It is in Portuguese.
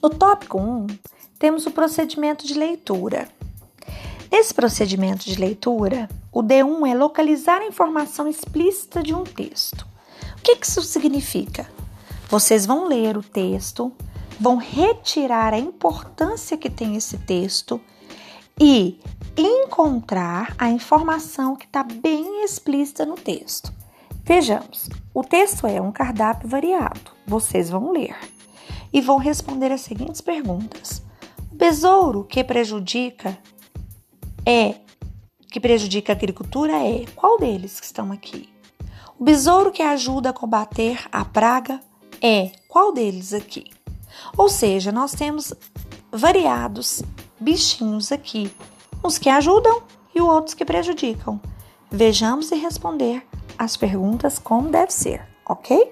No tópico 1, temos o procedimento de leitura. Nesse procedimento de leitura, o D1 é localizar a informação explícita de um texto. O que isso significa? Vocês vão ler o texto, vão retirar a importância que tem esse texto e encontrar a informação que está bem explícita no texto. Vejamos, o texto é um cardápio variado. Vocês vão ler e vão responder as seguintes perguntas: O besouro que prejudica é que prejudica a agricultura é qual deles que estão aqui? O besouro que ajuda a combater a praga é qual deles aqui? Ou seja, nós temos variados bichinhos aqui, uns que ajudam e outros que prejudicam. Vejamos e responder as perguntas como deve ser, ok?